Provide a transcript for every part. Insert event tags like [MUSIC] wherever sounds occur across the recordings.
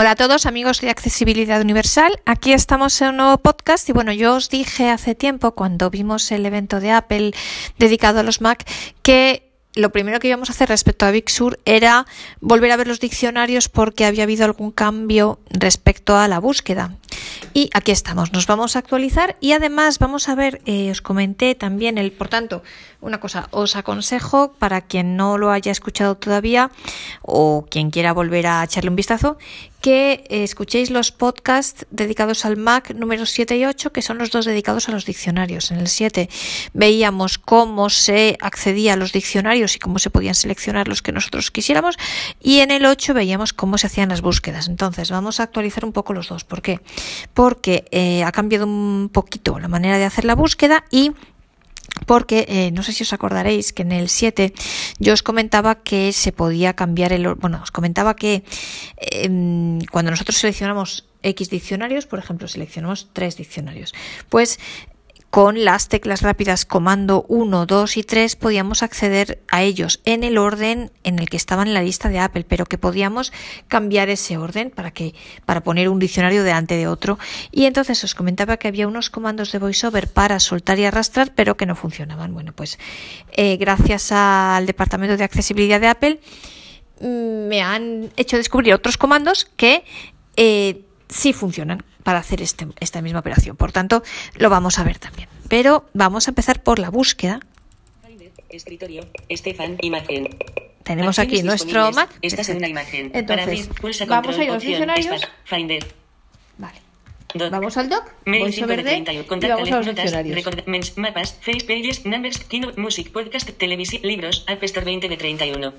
Hola a todos amigos de Accesibilidad Universal, aquí estamos en un nuevo podcast y bueno, yo os dije hace tiempo cuando vimos el evento de Apple dedicado a los Mac que lo primero que íbamos a hacer respecto a Big Sur era volver a ver los diccionarios porque había habido algún cambio respecto a la búsqueda. Y aquí estamos, nos vamos a actualizar y además vamos a ver, eh, os comenté también el, por tanto, una cosa, os aconsejo para quien no lo haya escuchado todavía o quien quiera volver a echarle un vistazo, que eh, escuchéis los podcasts dedicados al Mac número 7 y 8, que son los dos dedicados a los diccionarios. En el 7 veíamos cómo se accedía a los diccionarios y cómo se podían seleccionar los que nosotros quisiéramos, y en el 8 veíamos cómo se hacían las búsquedas. Entonces, vamos a actualizar un poco los dos. ¿Por qué? Porque eh, ha cambiado un poquito la manera de hacer la búsqueda y porque eh, no sé si os acordaréis que en el 7 yo os comentaba que se podía cambiar el bueno os comentaba que em, cuando nosotros seleccionamos X diccionarios por ejemplo seleccionamos tres diccionarios pues con las teclas rápidas comando 1, 2 y 3 podíamos acceder a ellos en el orden en el que estaban en la lista de Apple, pero que podíamos cambiar ese orden para que para poner un diccionario delante de otro. Y entonces os comentaba que había unos comandos de VoiceOver para soltar y arrastrar, pero que no funcionaban. Bueno, pues eh, gracias al departamento de accesibilidad de Apple mm, me han hecho descubrir otros comandos que eh, sí funcionan para hacer este, esta misma operación. Por tanto, lo vamos a ver también. Pero vamos a empezar por la búsqueda. Escritorio, Estefan, imagen. Tenemos aquí nuestro Mac. Esta es una imagen. Entonces, pulsa vamos a ir a los diccionarios. Finder. Vale. Doc. Vamos al doc, Mail voy 5 sobre de D 31. y vamos a los notas, diccionarios. mapas, face pages, numbers, keynote, music, podcast, televisión, libros, App Store 20 de 31.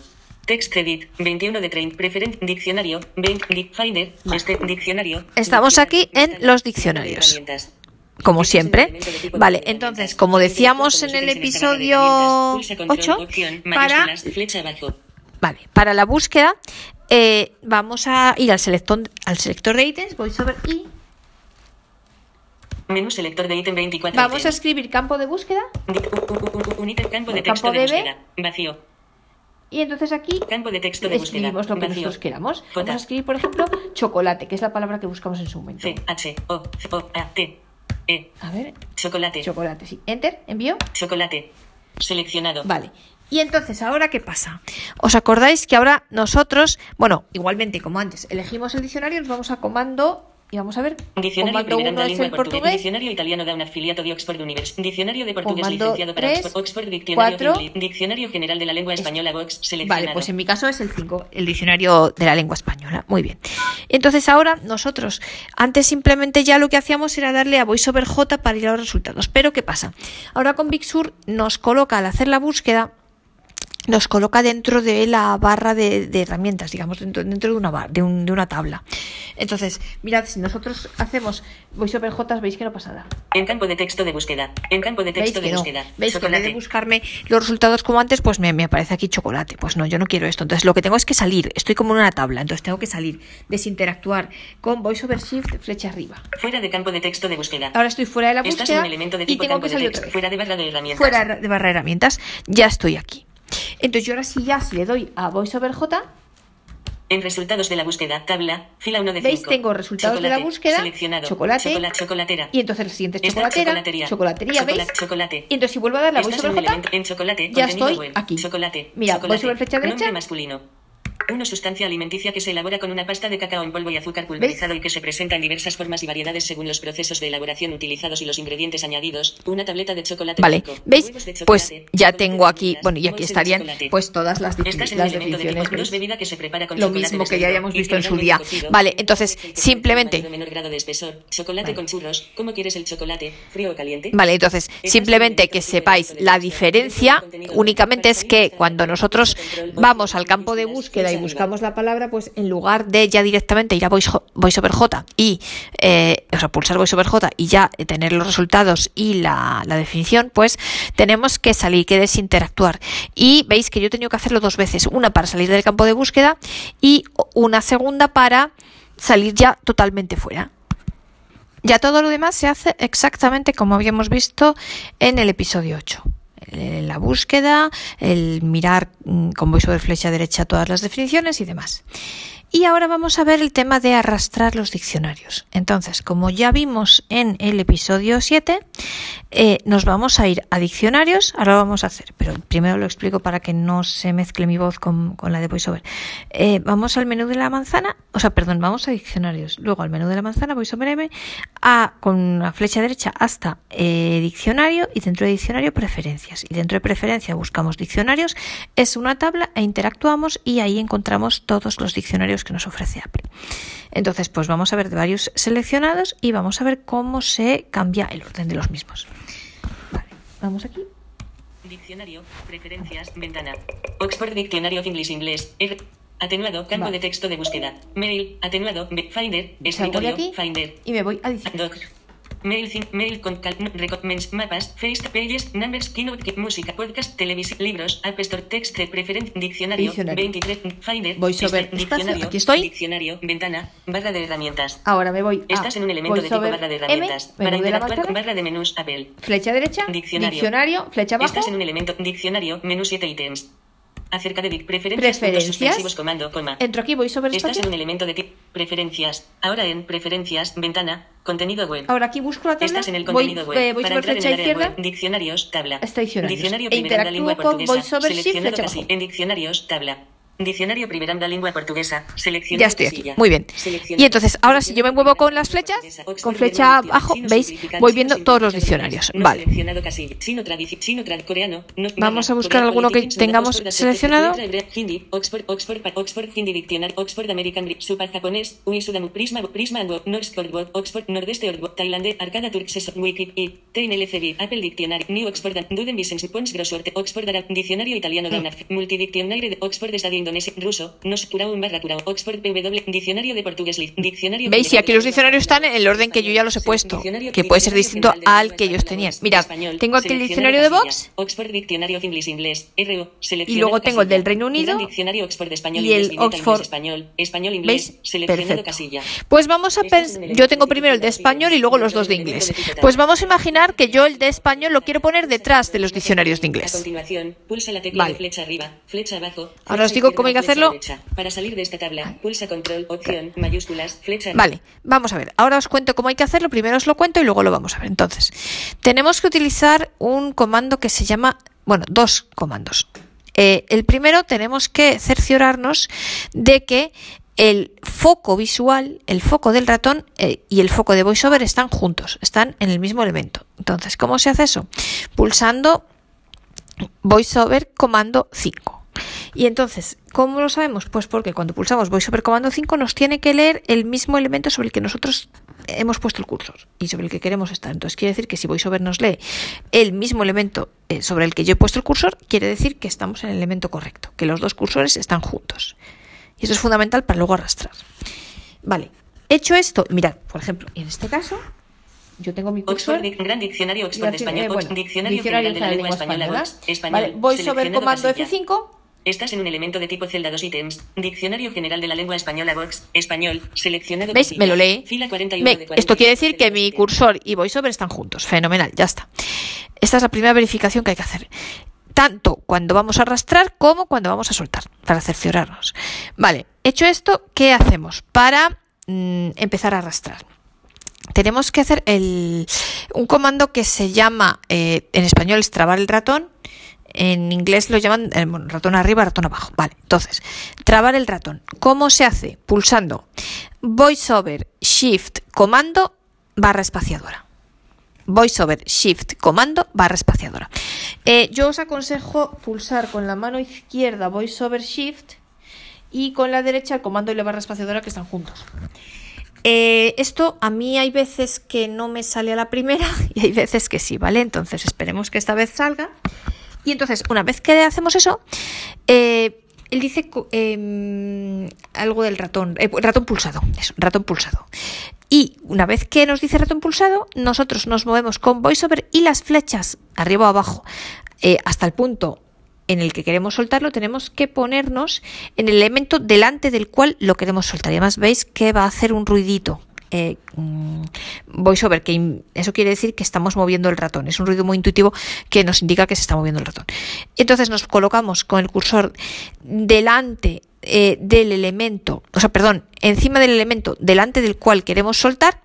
Text edit, 21 de 30. Preferent, diccionario, 20, di- Finder, este diccionario. Estamos aquí en los diccionarios. Como Este siempre. Vale, entonces, como decíamos en el episodio herramientas. Pulsa control, 8, opción, para, vale, para la búsqueda eh, vamos a ir al selector, al selector de ítems, voy sobre I, Menú selector de ítem 24. vamos a escribir campo de búsqueda Un ítem campo de texto de búsqueda. Vacío. Y entonces aquí Campo de texto de búsqueda. escribimos lo que Vacío. nosotros queramos. J. Vamos a escribir, por ejemplo, chocolate, que es la palabra que buscamos en su momento. C, H, O, O, A, T, E. A ver, Chocolate. chocolate, sí. Enter, envío. Chocolate. Seleccionado. Vale. Y entonces, ¿ahora qué pasa? ¿Os acordáis que ahora nosotros, bueno, igualmente como antes, elegimos el diccionario, nos vamos a comando y vamos a ver. Diccionario comando Primeranda 1 es Lingua el Portugués. Diccionario italiano da un afiliato de Oxford University. Diccionario de portugués Comando licenciado para Oxford. Oxford Diccionario. Diccionario general de la lengua española Vox. Seleccionado. Vale, pues en mi caso es el 5, el diccionario de la lengua española. Muy bien. Entonces ahora nosotros, antes simplemente ya lo que hacíamos era darle a VoiceOver J para ir a los resultados. Pero ¿qué pasa? Ahora con Big Sur nos coloca al hacer la búsqueda nos coloca dentro de la barra de, de herramientas, digamos, dentro, dentro de, una bar- de, un- de una tabla. Entonces, mirad, si nosotros hacemos VoiceOver J, veis que no pasa nada. En campo de texto de búsqueda. En campo de ¿Veis texto de no? búsqueda. ¿Veis que en vez Chocolate. de buscarme los resultados como antes, pues me, me aparece aquí chocolate? Pues no, yo no quiero esto. Entonces lo que tengo es que salir. Estoy como en una tabla, entonces tengo que salir, desinteractuar con VoiceOver Shift, flecha arriba. Fuera de campo de texto de búsqueda. Ahora estoy fuera de la Estás en búsqueda un elemento de y tengo campo que de salir texto. vez. Fuera de barra de herramientas. Fuera de barra de herramientas, ya estoy aquí. Entonces yo ahora sí ya si le doy a VoiceOver J, En resultados de la búsqueda, tabla, fila 1 de 5. ¿Veis? Tengo resultados de la búsqueda, Seleccionado. chocolate, Chocolate, chocolatera. y entonces el siguiente es chocolatera, chocolatería. chocolatería, Chocola- ¿veis? Chocolate. Y entonces si vuelvo a darle a Estás VoiceOver en un J, en chocolate, ya estoy web. aquí. Chocolate. Mira, chocolate. voy sobre flecha derecha. Masculino. Una sustancia alimenticia que se elabora con una pasta de cacao en polvo y azúcar pulverizado y que se presenta en diversas formas y variedades según los procesos de elaboración utilizados y los ingredientes añadidos. Una tableta de chocolate Vale, blanco, ¿veis? Pues ya tengo aquí, bueno, y aquí estarían pues todas las, en las elemento de definiciones. dos que se prepara con Lo mismo que ya y visto en su día. cocido. Vale, entonces, Chocolate que simplemente- menor grado de espesor. Chocolate Vale. con churros. ¿Cómo quieres el chocolate? ¿Frío o caliente? Vale, entonces, simplemente que sepáis la diferencia únicamente es que cuando nosotros vamos al campo de búsqueda y buscamos la palabra, pues en lugar de ya directamente ir a Voice, VoiceOver J y, eh, o sea, pulsar VoiceOver J y ya tener los resultados y la, la definición, pues tenemos que salir, que desinteractuar. Y veis que yo he tenido que hacerlo dos veces, una para salir del campo de búsqueda y una segunda para salir ya totalmente fuera. Ya todo lo demás se hace exactamente como habíamos visto en el episodio 8. La búsqueda, el mirar mm, con voiceover flecha derecha todas las definiciones y demás. Y ahora vamos a ver el tema de arrastrar los diccionarios. Entonces, como ya vimos en el episodio 7, eh, nos vamos a ir a diccionarios. Ahora lo vamos a hacer, pero primero lo explico para que no se mezcle mi voz con, la de VoiceOver. Eh, vamos al menú de la manzana, o sea, perdón, vamos a diccionarios. Luego al menú de la manzana, VoiceOver M, a, con la flecha derecha hasta eh, diccionario y dentro de diccionario preferencias. Y dentro de preferencia buscamos diccionarios, es una tabla e interactuamos y ahí encontramos todos los diccionarios que nos ofrece Apple. Entonces, pues vamos a ver de varios seleccionados y vamos a ver cómo se cambia el orden de los mismos. Vale, vamos aquí. Diccionario, preferencias, ventana. Oxford Diccionario English Inglés. R. Atenuado, campo de texto de búsqueda. Mail, atenuado, Finder, escritorio, Finder. Y me voy a diccionario. Mail, mail con recommends, mapas, face pages, numbers, keynote, música, podcast, televisión, libros, app store, text, preference, diccionario, diccionario. 23, finder, voiceover, diccionario, aquí estoy. Diccionario, ventana, barra de herramientas. Ahora me voy. Estás en un elemento de tipo barra de herramientas. Para interactuar con barra de menús Apple. Flecha derecha, diccionario, diccionario flecha abajo. Estás en un elemento, diccionario, menú 7 ítems. Acerca de preferencias, preferencias. comando, coma. Entro aquí, voy sobre Estás en un elemento de preferencias. Ahora en preferencias, ventana, contenido web. Ahora aquí busco la tabla. Estás en el contenido voy, web. Eh, voy Para sobre flecha izquierda. Web, diccionarios, tabla. Está diccionarios. Diccionario e primera lengua portuguesa. Voy sobre seleccionado casi. En diccionarios, tabla. Diccionario Primeranda Lengua Portuguesa. Ya estoy aquí. Muy bien. Y entonces, ahora si yo me muevo con las flechas, con flecha abajo, ¿veis? Voy viendo todos los diccionarios. Vale. Vamos a buscar alguno que tengamos seleccionado. Hindi, Oxford, Oxford, Oxford, Hindi Diccionario, Oxford American, Super Japonés, Ui Sudamu, Prisma, Prisma, Oxford, Italiano, Multidiccionario de Oxford, indonesio, ruso, nos un barra Oxford PW, diccionario de portugués, diccionario. ¿Veis? Y aquí los diccionarios están en el orden que yo ya los he puesto, que puede ser distinto al que ellos tenían. Mirad, tengo aquí el diccionario de Vox. Oxford Diccionario Inglés Inglés, RO, y luego tengo el del Reino Unido diccionario Oxford español y el Oxford español, español inglés, seleccionado casilla. Pues vamos a pensar, yo tengo primero el de español y luego los dos de inglés. Pues vamos a imaginar que yo el de español lo quiero poner detrás de los diccionarios de inglés. Abajo. Ahora os digo cómo hay que hacerlo. Para salir de esta tabla, pulsa control, opción, mayúsculas, flecha. Vale, vamos a ver. Ahora os cuento cómo hay que hacerlo. Primero os lo cuento y luego lo vamos a ver. Entonces, tenemos que utilizar un comando que se llama, bueno, dos comandos. Eh, el primero tenemos que cerciorarnos de que el foco visual, el foco del ratón eh, y el foco de VoiceOver están juntos, están en el mismo elemento. Entonces, ¿cómo se hace eso? Pulsando VoiceOver comando 5. Y entonces, ¿cómo lo sabemos? Pues porque cuando pulsamos sobre comando 5 nos tiene que leer el mismo elemento sobre el que nosotros hemos puesto el cursor y sobre el que queremos estar. Entonces quiere decir que si VoiceOver nos lee el mismo elemento eh, sobre el que yo he puesto el cursor, quiere decir que estamos en el elemento correcto, que los dos cursores están juntos. Y eso es fundamental para luego arrastrar. Vale, hecho esto, mirad, por ejemplo, en este caso, yo tengo mi cursor. Oxford, Gran Diccionario Oxford Español, eh, bueno, Diccionario, diccionario de la Lengua Española, español, vale, voy sobre comando F5 Estás en un elemento de tipo celda 2 ítems. Diccionario General de la Lengua Española Vox. Español. Seleccionado. ¿Veis? Me lo lee. esto quiere decir que mi cursor y VoiceOver están juntos. Fenomenal, ya está. Esta es la primera verificación que hay que hacer. Tanto cuando vamos a arrastrar como cuando vamos a soltar, para cerciorarnos. Vale, hecho esto, ¿qué hacemos para mm, empezar a arrastrar? Tenemos que hacer el, un comando que se llama, eh, en español es trabar el ratón, en inglés lo llaman eh, ratón arriba, ratón abajo. Vale, entonces, trabar el ratón. ¿Cómo se hace? Pulsando VoiceOver Shift Comando barra espaciadora. VoiceOver Shift Comando barra espaciadora. Eh, yo os aconsejo pulsar con la mano izquierda VoiceOver Shift y con la derecha el comando y la barra espaciadora que están juntos. Eh, esto a mí hay veces que no me sale a la primera [LAUGHS] y hay veces que sí, ¿vale? Entonces esperemos que esta vez salga. Y entonces, una vez que hacemos eso, eh, él dice em, algo del ratón, eh, ratón pulsado, eso, ratón pulsado. Y una vez que nos dice ratón pulsado, nosotros nos movemos con VoiceOver y las flechas arriba o abajo eh, hasta el punto en el que queremos soltarlo, tenemos que ponernos en el elemento delante del cual lo queremos soltar. Y además veis que va a hacer un ruidito eh, mm, voiceover, que eso quiere decir que estamos moviendo el ratón. Es un ruido muy intuitivo que nos indica que se está moviendo el ratón. Entonces nos colocamos con el cursor delante eh, del elemento, o sea, perdón, encima del elemento delante del cual queremos soltar,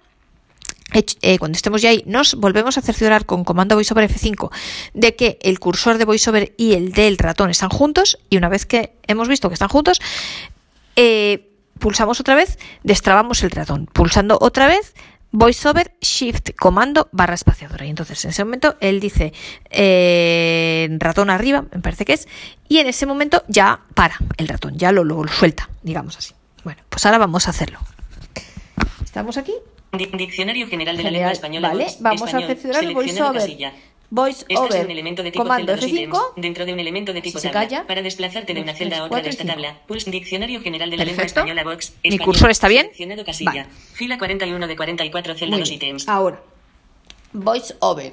eh, cuando estemos ya ahí, nos volvemos a cerciorar con comando VoiceOver F5 de que el cursor de VoiceOver y el del ratón están juntos y una vez que hemos visto que están juntos, eh, pulsamos otra vez, destrabamos el ratón, pulsando otra vez VoiceOver Shift comando barra espaciadora y entonces en ese momento él dice eh, ratón arriba, me parece que es, y en ese momento ya para el ratón, ya lo, lo suelta, digamos así. Bueno, pues ahora vamos a hacerlo. ¿Estamos aquí? Diccionario General de la Lengua Española. Vale, vamos a seleccionar VoiceOver. Voice Este over, es un elemento de tipo comando celda dos F5, ítems, dentro de un elemento de tipo se tabla. calla. Para desplazarte de una celda a otra de esta tabla, pulsa Diccionario General de la Lengua Perfecto. Española Box. ¿Mi español, cursor está bien? Casilla. Vale. Fila 41 de 44, celda Muy 2 bien. ítems. Ahora, voice over,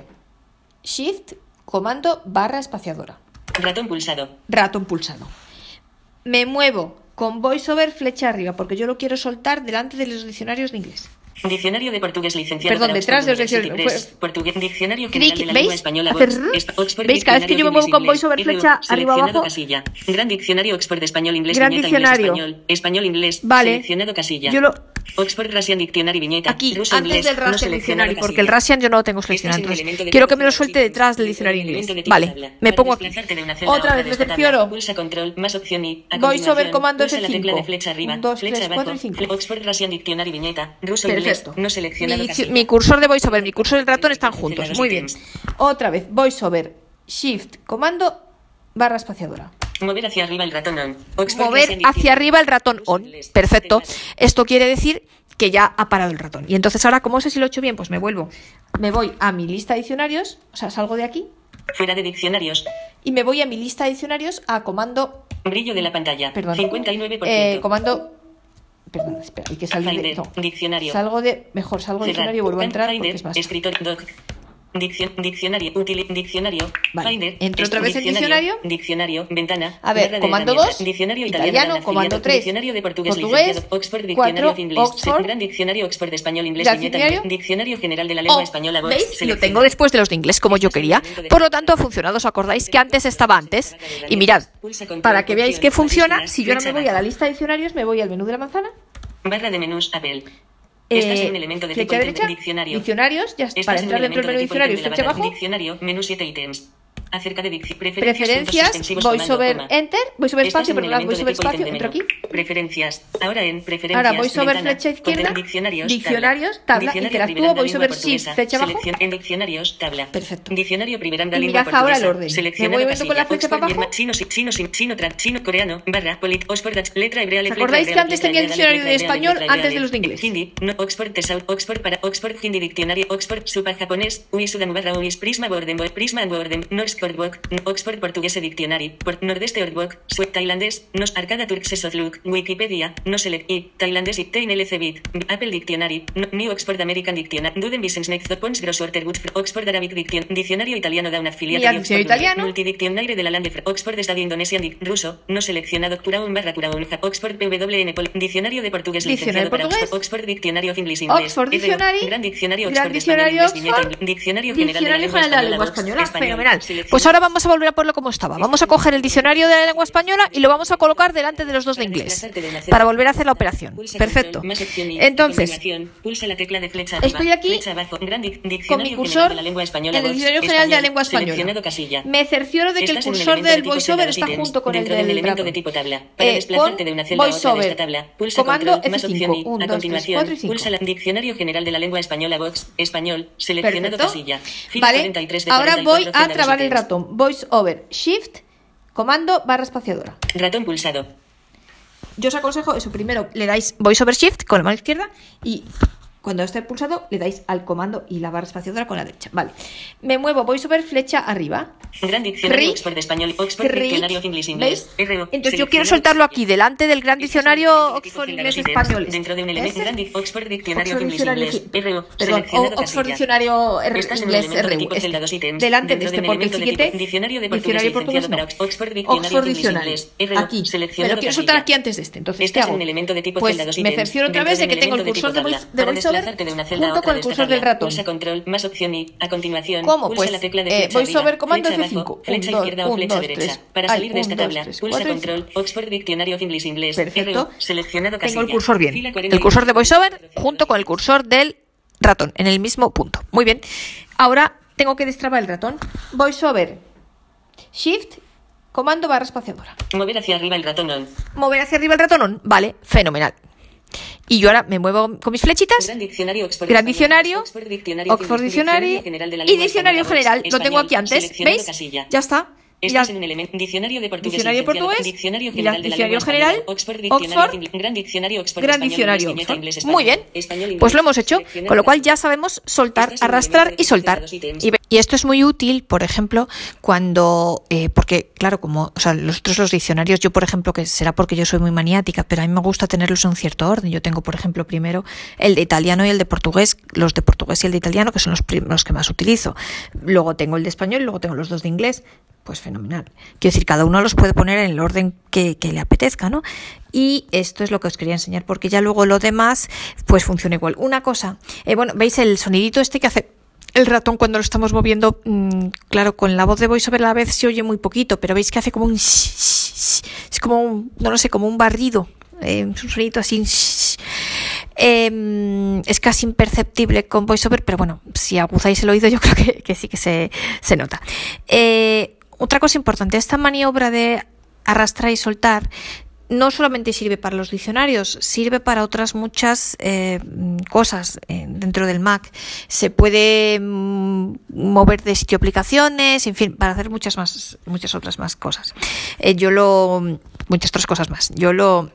shift, comando barra espaciadora, Ratón pulsado. ratón pulsado. Me muevo con voice over flecha arriba porque yo lo quiero soltar delante de los diccionarios de inglés. Diccionario de portugués licenciado Perdón, detrás de los diccionarios. Press. Portugués, Diccionario General de la. Lengua Española ¿Veis? Cada vez que yo me muevo con voiceover flecha arriba abajo. casilla. Gran Diccionario Oxford Español Inglés Gran diccionario. Español, español Inglés Vale. seleccionado casilla. Yo lo- Oxford Russian Dictionary viñeta. Aquí, ruso, antes del Russian Dictionary, porque el. Russian yo no lo tengo Estás seleccionado. quiero que me lo suelte detrás del diccionario inglés. Vale, me pongo aquí. Otra vez me cercioro. Pulsa control más opción y a Voice over continuación, comando pulsa la tecla F5. de flecha arriba, Un, dos, flecha tres, abajo, cuatro y cinco. Oxford Russian Dictionary viñeta, ruso Perfecto. no seleccionado Mi, mi cursor de voiceover, mi cursor del ratón están juntos. Muy bien. Otra vez, voiceover, shift, comando, barra espaciadora. Mover hacia arriba el ratón on. Oxford Mover hacia arriba el ratón on. Perfecto. teclas. Esto quiere decir que ya ha parado el ratón. Y entonces ahora, ¿cómo sé si lo he hecho bien? Pues me vuelvo. Me voy a mi lista de diccionarios, o sea, salgo de aquí Fuera de diccionarios. y me voy a mi lista de diccionarios a comando, Brillo de la pantalla. perdón, 59%. eh, comando, perdón, espera, hay que salir de, no. diccionario. Salgo de, mejor salgo de Cerrar. diccionario y vuelvo a entrar porque es más. Escritor, doc. Diccion- diccionario, útil, diccionario, Vale. Finder, Entro otra vez en diccionario. diccionario, ventana, A ver, de comando herramientas, 2, diccionario italiano, italiano, comando afiliado, 3, diccionario de portugués, portugués, licenciado, Oxford, 4, diccionario inglés, Oxford, gran diccionario Oxford de español, inglés, diccionario. diccionario general de la lengua Oh, española, Vox, ¿Veis? Lo tengo después de los de inglés como yo quería. Por lo tanto, ha funcionado. ¿Os acordáis que antes estaba antes? Y mirad, para que veáis que funciona, si yo no me voy a la lista de diccionarios, me voy al menú de la manzana. Barra de menús, Apple. Eh, Estás en un elemento de tipo ítem, diccionario. diccionarios, ya Estás para en entrar dentro del menú de diccionarios, flecha abajo, Diccionario, menú 7 ítems. Acerca de dic- preferencias, comando, voiceover enter, voiceover espacio, perdón, de voiceover espacio, entro aquí. Preferencias. Ahora en preferencias. Ahora voiceover flecha izquierda, Diccionarios. diccionarios, tabla. interactúo, voiceover shift, flecha abajo. Selección- En diccionarios, tabla. Perfecto. Diccionario Primeranda Y Lengua mirad ahora el orden. Me voy viendo con la flecha para abajo. Chino, chino, chino, chino, coreano, barra, polit, Oxford, letra hebrea, ¿Os acordáis que antes tenía el diccionario de español antes de los de inglés? Hindi, no, Oxford, Tesaut, Oxford para Oxford, Hindi, diccionario, Oxford, super japonés, UI, Sudamu, barra, UIS, Prisma, Borden, Prisma, Borden, Norsk, Ordbook, Oxford, portugués, diccionario, por nordeste, Ordbook, Suec, tailandés, nos, arcada, turks, Soslook, Wikipedia, no select, y, tailandés, y, Tein, LC, bit, Apple, Dictionary, no- New Oxford American Dictionary, Duden, Business, Next, Pons, Gross, Water, Wood, Oxford, Arabic, Diction, Diccionario italiano, da una Mira, diccionario italiano. Multidiccionario de la Land de Oxford, Estadio Indonesian, Dic- ruso, no seleccionado, Curaun, barra, Curaun, Oxford, PWN, Pol- Diccionario de portugués, Diccionario licenciado para. Oxford, Oxford, Diccionario of English, inglés, Oxford Dictionary, Gran Diccionario, Oxford, Diccionario Oxford, General de la Lengua Española, español, fenomenal. Pues ahora vamos a volver a ponerlo como estaba. Vamos a coger el diccionario de la lengua española y lo vamos a colocar delante de los dos de inglés para volver a hacer la operación. Perfecto. Entonces, estoy aquí con mi cursor en el diccionario general de la lengua española. Me cercioro de que el cursor del voiceover está junto con el del elemento de tipo tabla. Para Eh, desplazarte de una celda a otra de esta tabla, pulsa comando control, más F5, opción y, un, a continuación, pulsa el diccionario general de la lengua española Vox, español, seleccionado casilla. Vale, 43 de ahora 44, voy a trabar el. Ratón. Voice over, shift, comando barra espaciadora. Ratón pulsado. Yo os aconsejo eso. Primero le dais voice over shift con la mano izquierda y cuando esté pulsado le dais al comando y la barra espaciadora con la derecha. Vale. Me muevo voice over flecha arriba. Gran diccionario Rick, Oxford español, Oxford Rick, diccionario inglés. RO, Entonces yo quiero soltarlo aquí, delante del gran diccionario Oxford inglés español. Dentro de un elemento, gran Oxford diccionario inglés. RO, Perdón, Oxford. Diccionario inglés RU, Delante de este, porque el siguiente diccionario de portugués para Oxford Diccionario inglés. Aquí. Lo quiero soltar aquí antes de este. Entonces, ¿qué hago? en un elemento de tipo pues me cercioro otra vez de que tengo el cursor de, tipo junto con el cursor del ratón. Pulsa control más opción y a continuación ¿Cómo? pulsa Pues, la tecla de eh, VoiceOver comando flecha F5. abajo, flecha izquierda o flecha derecha. Para salir de esta tabla, pulsa control Oxford Dictionary of English Inglés. Perfecto. Seleccionado Tengo el cursor bien. Fila 40 El cursor de VoiceOver junto con el cursor del ratón, en el mismo punto. Muy bien. Ahora tengo que destrabar el ratón. VoiceOver. Shift, comando barra espaciadora. Mover hacia arriba el ratón on. Mover hacia arriba el ratón on. Vale, fenomenal. Y yo ahora me muevo con mis flechitas. Gran diccionario Oxford Gran diccionario, Oxford Oxford Diccionary y Diccionario. General. Lo tengo aquí antes. ¿Veis? Ya está. Estás en un elemento. Diccionario de portugués. Diccionario portugués, Diccionario general la- de la diccionario general. Oxford Diccionario. Gran diccionario Oxford Gran español, diccionario. Muy bien. español. Español, inglés. Pues lo hemos hecho, con lo cual ya sabemos soltar, un arrastrar y soltar. Y, esto es muy útil, por ejemplo, cuando, eh, porque claro, como, o sea, los otros los diccionarios, yo por ejemplo, que será porque yo soy muy maniática, pero a mí me gusta tenerlos en cierto orden. Yo tengo, por ejemplo, primero el de italiano y el de portugués, los de portugués y el de italiano, que son los que más utilizo. Luego tengo el de español y luego tengo los dos de inglés. Pues fenomenal. Quiero decir, cada uno los puede poner en el orden que, le apetezca, ¿no? Y esto es lo que os quería enseñar, porque ya luego lo demás, pues funciona igual. Una cosa, eh, bueno, ¿veis el sonidito este que hace el ratón cuando lo estamos moviendo? Mm, claro, con la voz de VoiceOver a la vez se oye muy poquito, pero veis que hace como un... Es como un, no sé, como un barrido. eh, un sonidito así... Eh, es casi imperceptible con VoiceOver, pero bueno, si aguzáis el oído yo creo que, que sí que se, se nota. Eh, otra cosa importante, esta maniobra de arrastrar y soltar no solamente sirve para los diccionarios, sirve para otras muchas eh, cosas eh, dentro del Mac. Se puede mm, mover de sitio aplicaciones, en fin, para hacer muchas más, muchas otras más cosas. Eh, yo lo, muchas otras cosas más. Yo lo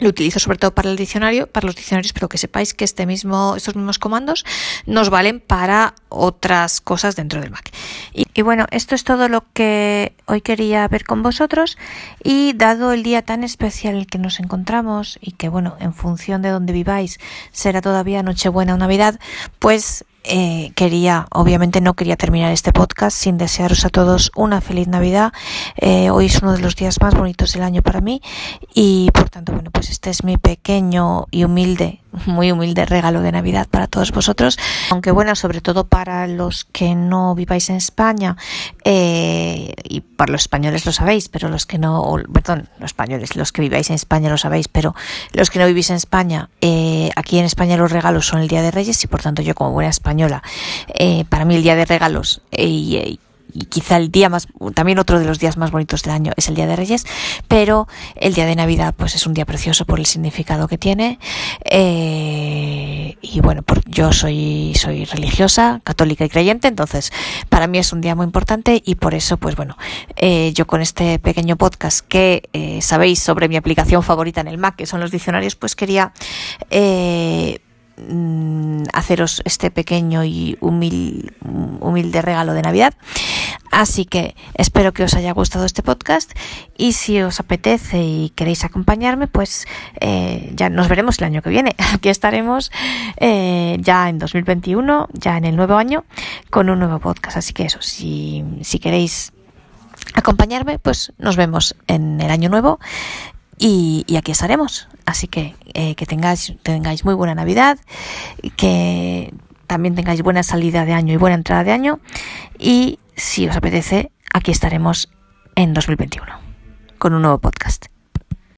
lo utilizo sobre todo para el diccionario, para los diccionarios, pero que sepáis que este mismo, estos mismos comandos nos valen para otras cosas dentro del Mac. Y, bueno, esto es todo lo que hoy quería ver con vosotros y dado el día tan especial que nos encontramos y que bueno, en función de donde viváis será todavía Nochebuena o Navidad, pues eh, quería, obviamente no quería terminar este podcast sin desearos a todos una feliz Navidad. Eh, hoy es uno de los días más bonitos del año para mí y por tanto, bueno, pues este es mi pequeño y humilde, muy humilde regalo de Navidad para todos vosotros. Aunque bueno, sobre todo para los que no viváis en España eh, y para los españoles lo sabéis, pero los que no, perdón, los españoles, los que viváis en España lo sabéis, pero los que no vivís en España, eh, aquí en España los regalos son el Día de Reyes y por tanto yo como buena española, eh, para mí el Día de Regalos y, y quizá el día más, también otro de los días más bonitos del año es el Día de Reyes, pero el Día de Navidad pues es un día precioso por el significado que tiene. Eh, y bueno, yo soy, soy religiosa, católica y creyente, entonces para mí es un día muy importante y por eso pues bueno, eh, yo con este pequeño podcast que eh, sabéis sobre mi aplicación favorita en el Mac, que son los diccionarios, pues quería haceros este pequeño y humilde, humilde regalo de Navidad. Así que espero que os haya gustado este podcast y si os apetece y queréis acompañarme, pues eh, ya nos veremos el año que viene. [LAUGHS] Aquí estaremos eh, ya en 2021, ya en el nuevo año, con un nuevo podcast. Así que eso, si, si queréis acompañarme, pues nos vemos en el año nuevo y, aquí estaremos. Así que eh, que tengáis, tengáis muy buena Navidad, que también tengáis buena salida de año y buena entrada de año. Y si os apetece, aquí estaremos en 2021 con un nuevo podcast.